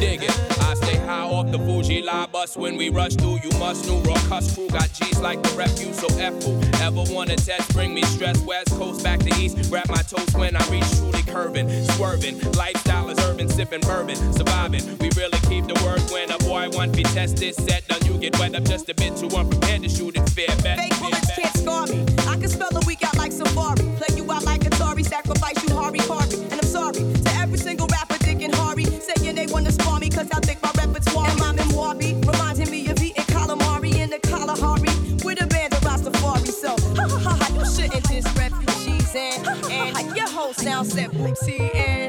Dig it. I stay high off the Fuji lie bus when we rush through. You must know raw cuss crew got G's like the refuse. So F who ever wanna test, bring me stress. West coast back to east. Grab my toes when I reach truly curving, swerving. Lifestyle is urban, sipping bourbon, surviving. We really keep the word when a boy want be tested. Set done, you get wet up just a bit too unprepared to shoot it fair. Bet, Fake bullets can't I think my repertoire and my memoir be reminding me of eating calamari in the Kalahari with a band of Rastafari. So, ha ha ha you shouldn't diss refugees and, and your whole sound set booty and.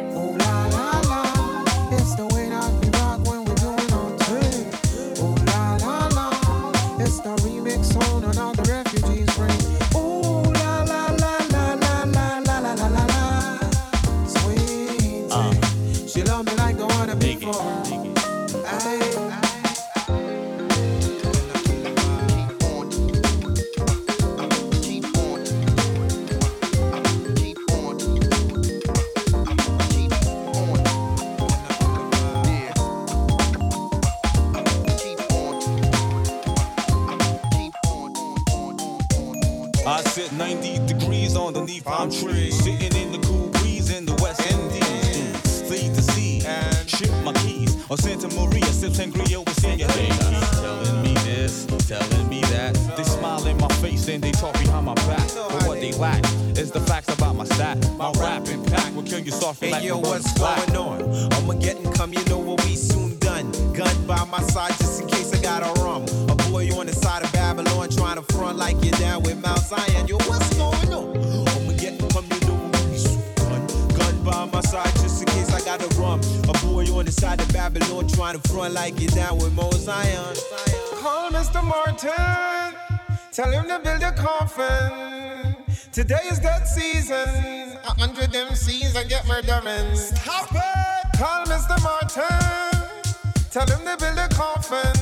Impact will kill you softly Hey like yo, the what's black. going on? I'ma get and come, you know what we soon done. Gun by my side just in case I got a rum. A boy you on the side of Babylon trying to front like you're down with Mount Zion. Yo, what's going on? I'ma get and come, you know what we soon done. Gun by my side just in case I got a rum. A boy on the side of Babylon trying to front like you're down with Mount Zion. Call Mr. Martin. Tell him to build a coffin. Today is that season. A hundred MCs and get murdering. Stop it! Call Mr. Martin. Tell him to build a coffin.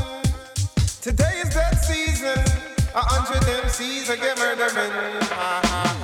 Today is that season. A hundred MCs and get murdering. Ha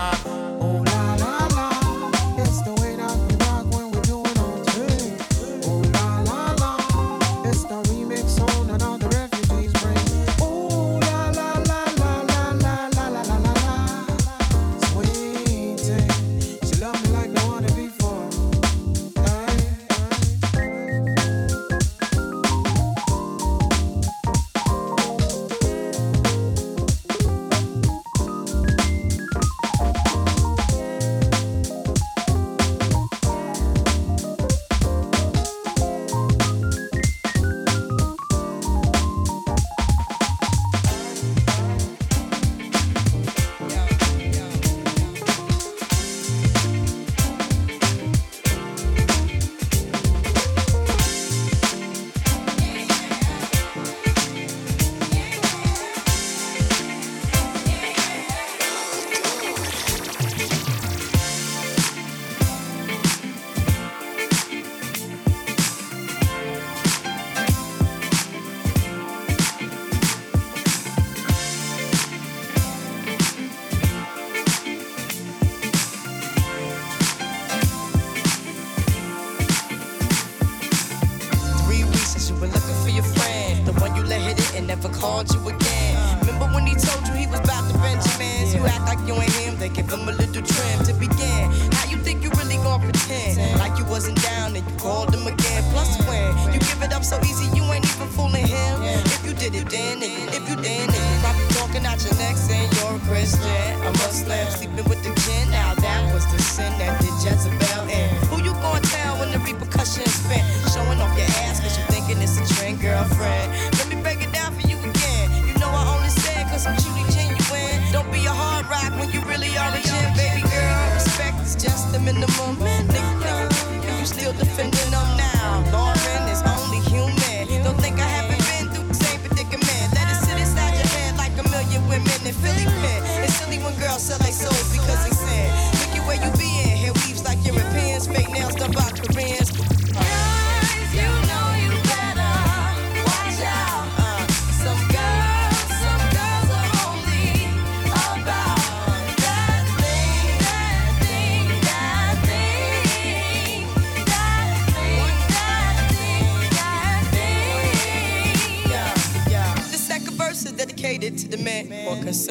in the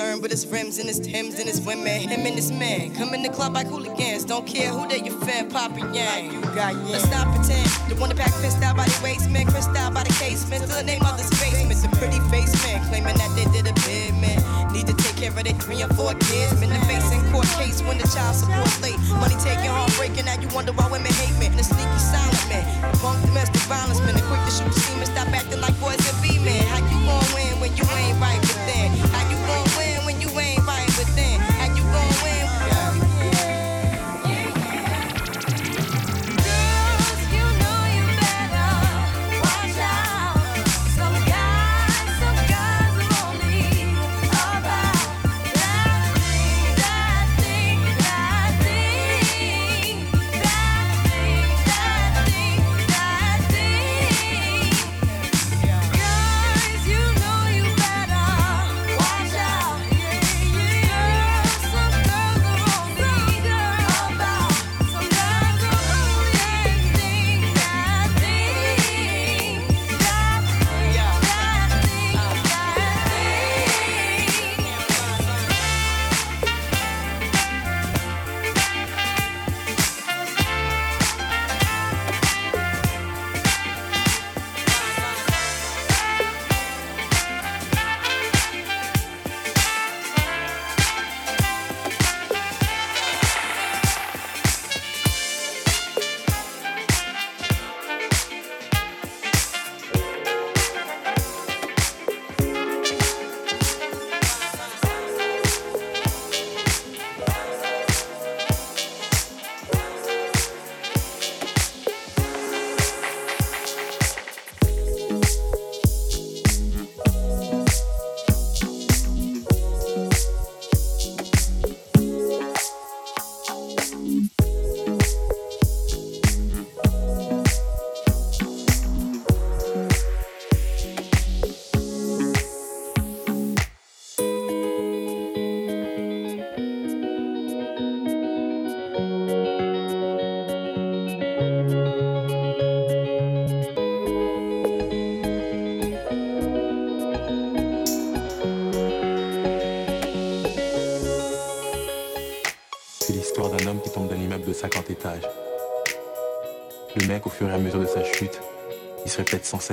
concerned with his rims and his Timbs and his women. Him and his man come in the club like hooligans. Don't care who they fan, Poppy Yang. You got yeah. Let's not pretend. The one that pack pissed out by the waist, man. Cristal by the casement. Still the name of this basement. The pretty face man claiming that they did a bid, man. Need to take care of their three and four kids. Been the face in court case when the child support late. Money taking, heartbreaking. Now you wonder why women hate men. The sneaky silent man. Punk domestic violence man. The quick to shoot semen. Stop acting like boys and be men. How you gon' win when you ain't right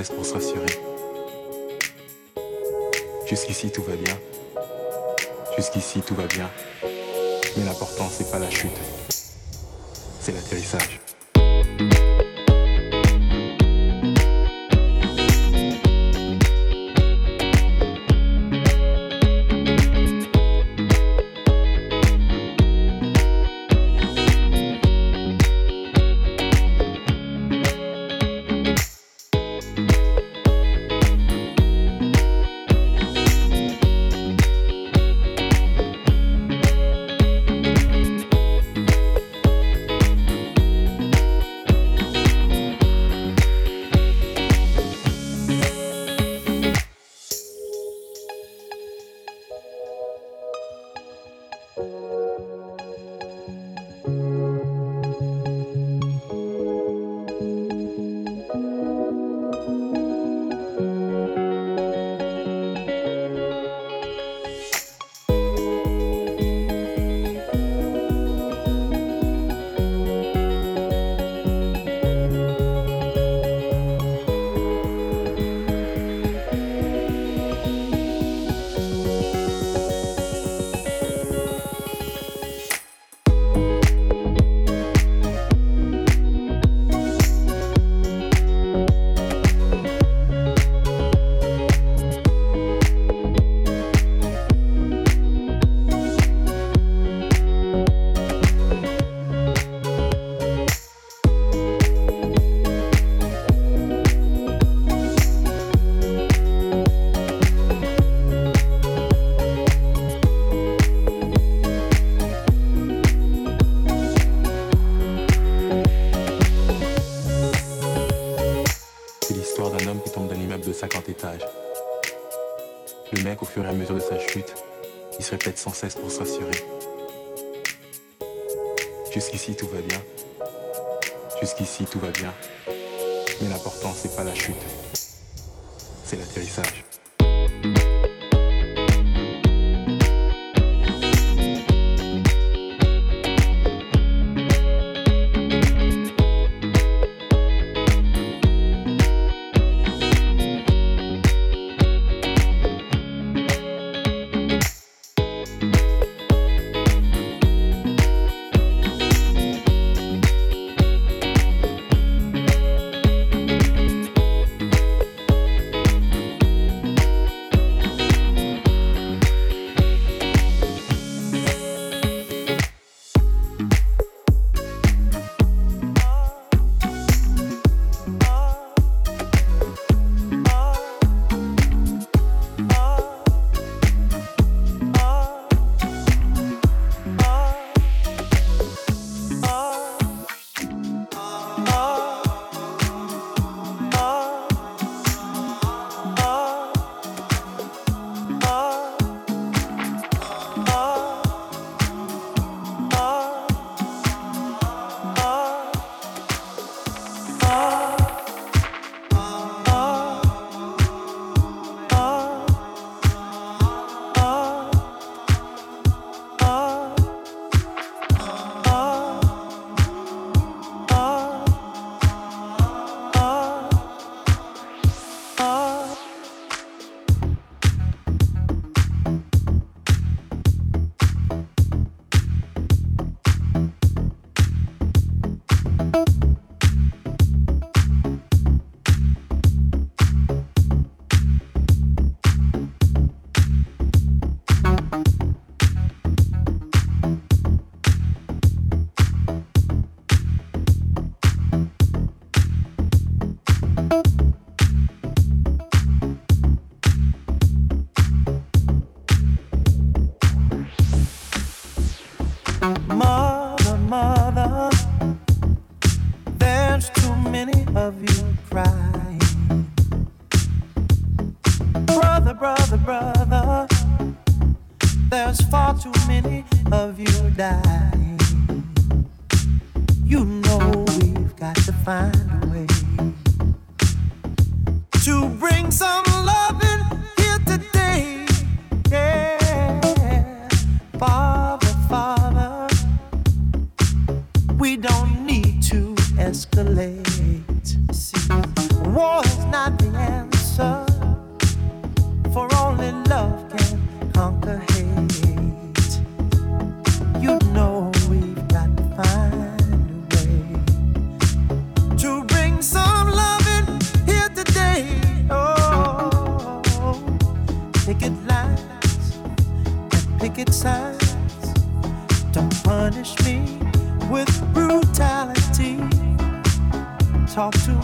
pour se rassurer. Jusqu'ici, tout va bien. Jusqu'ici, tout va bien. Mais l'important, c'est pas la chute. C'est l'atterrissage. C'est pour se rassurer. Jusqu'ici, tout va bien. Jusqu'ici, tout va bien. Mais l'important, c'est pas la chute. C'est l'atterrissage. Don't punish me with brutality. Talk to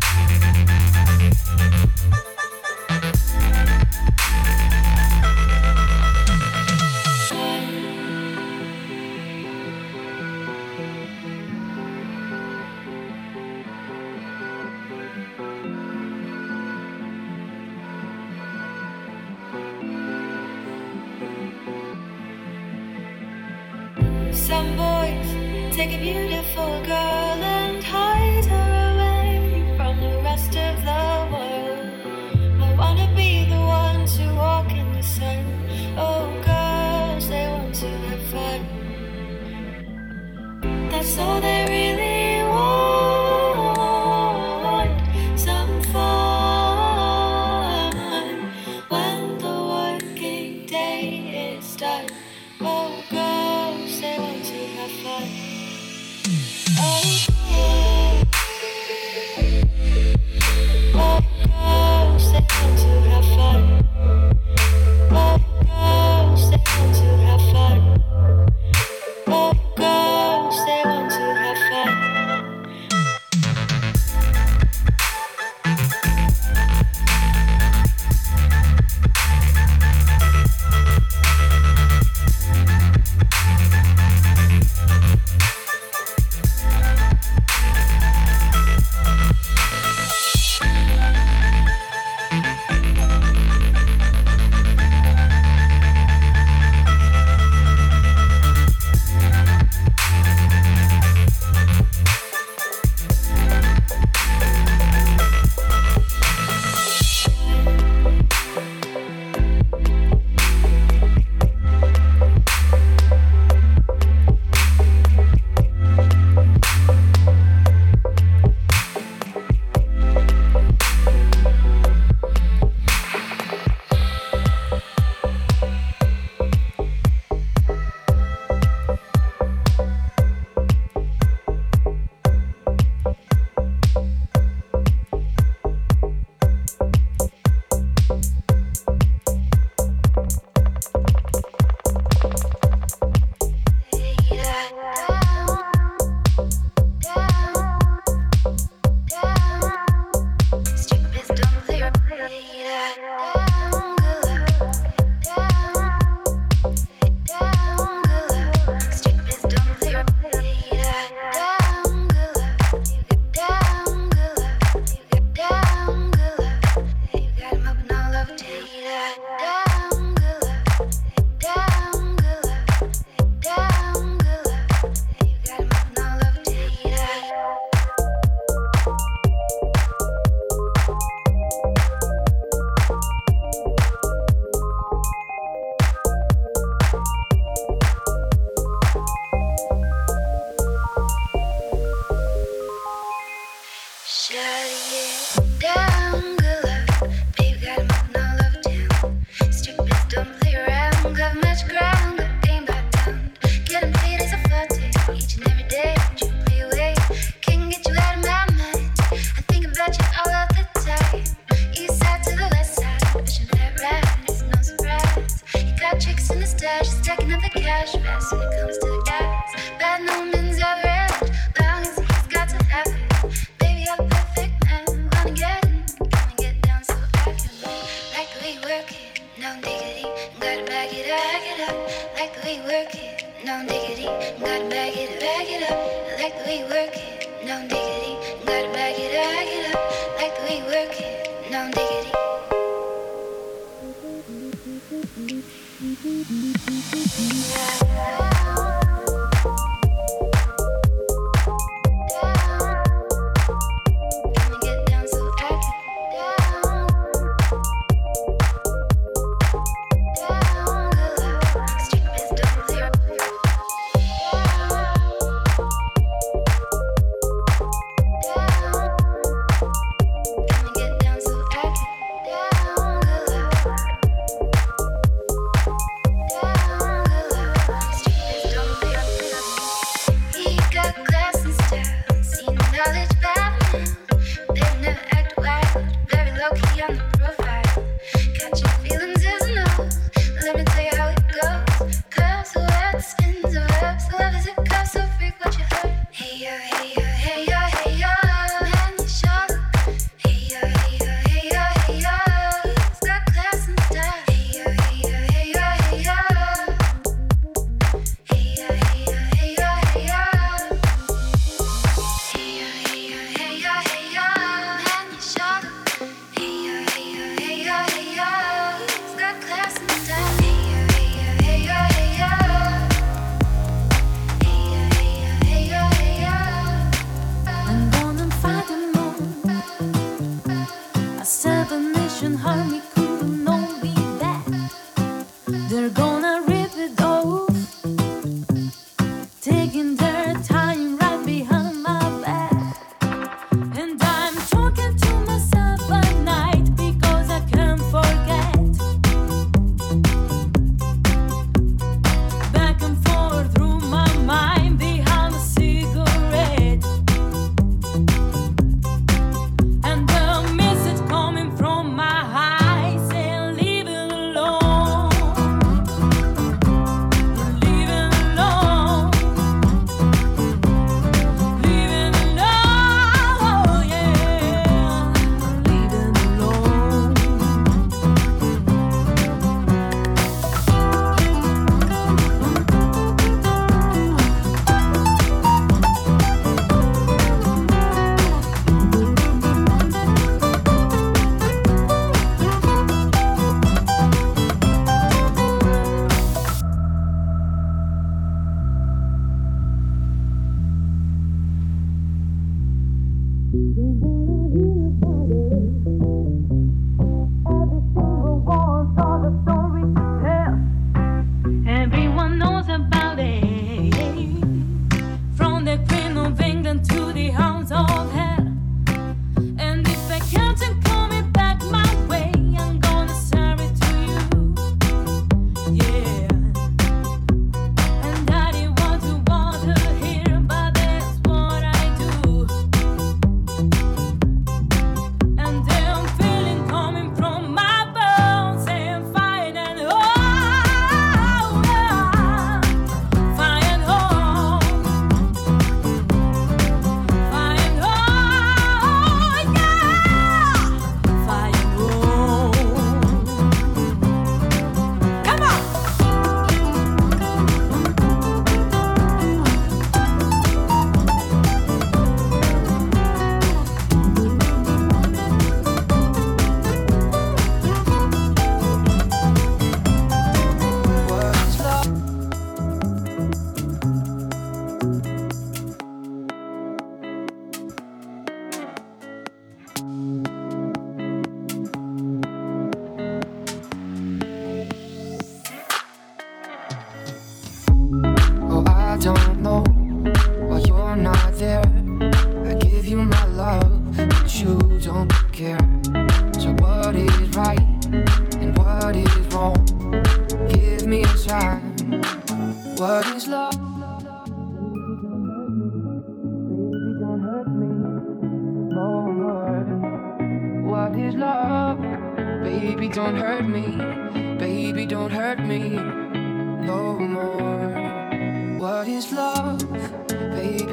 you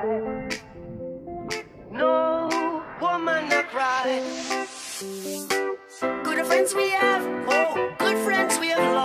cry. No woman, I cry. Good friends we have, oh, good friends we have.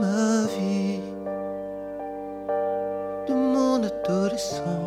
Ma vie, de mon adolescence.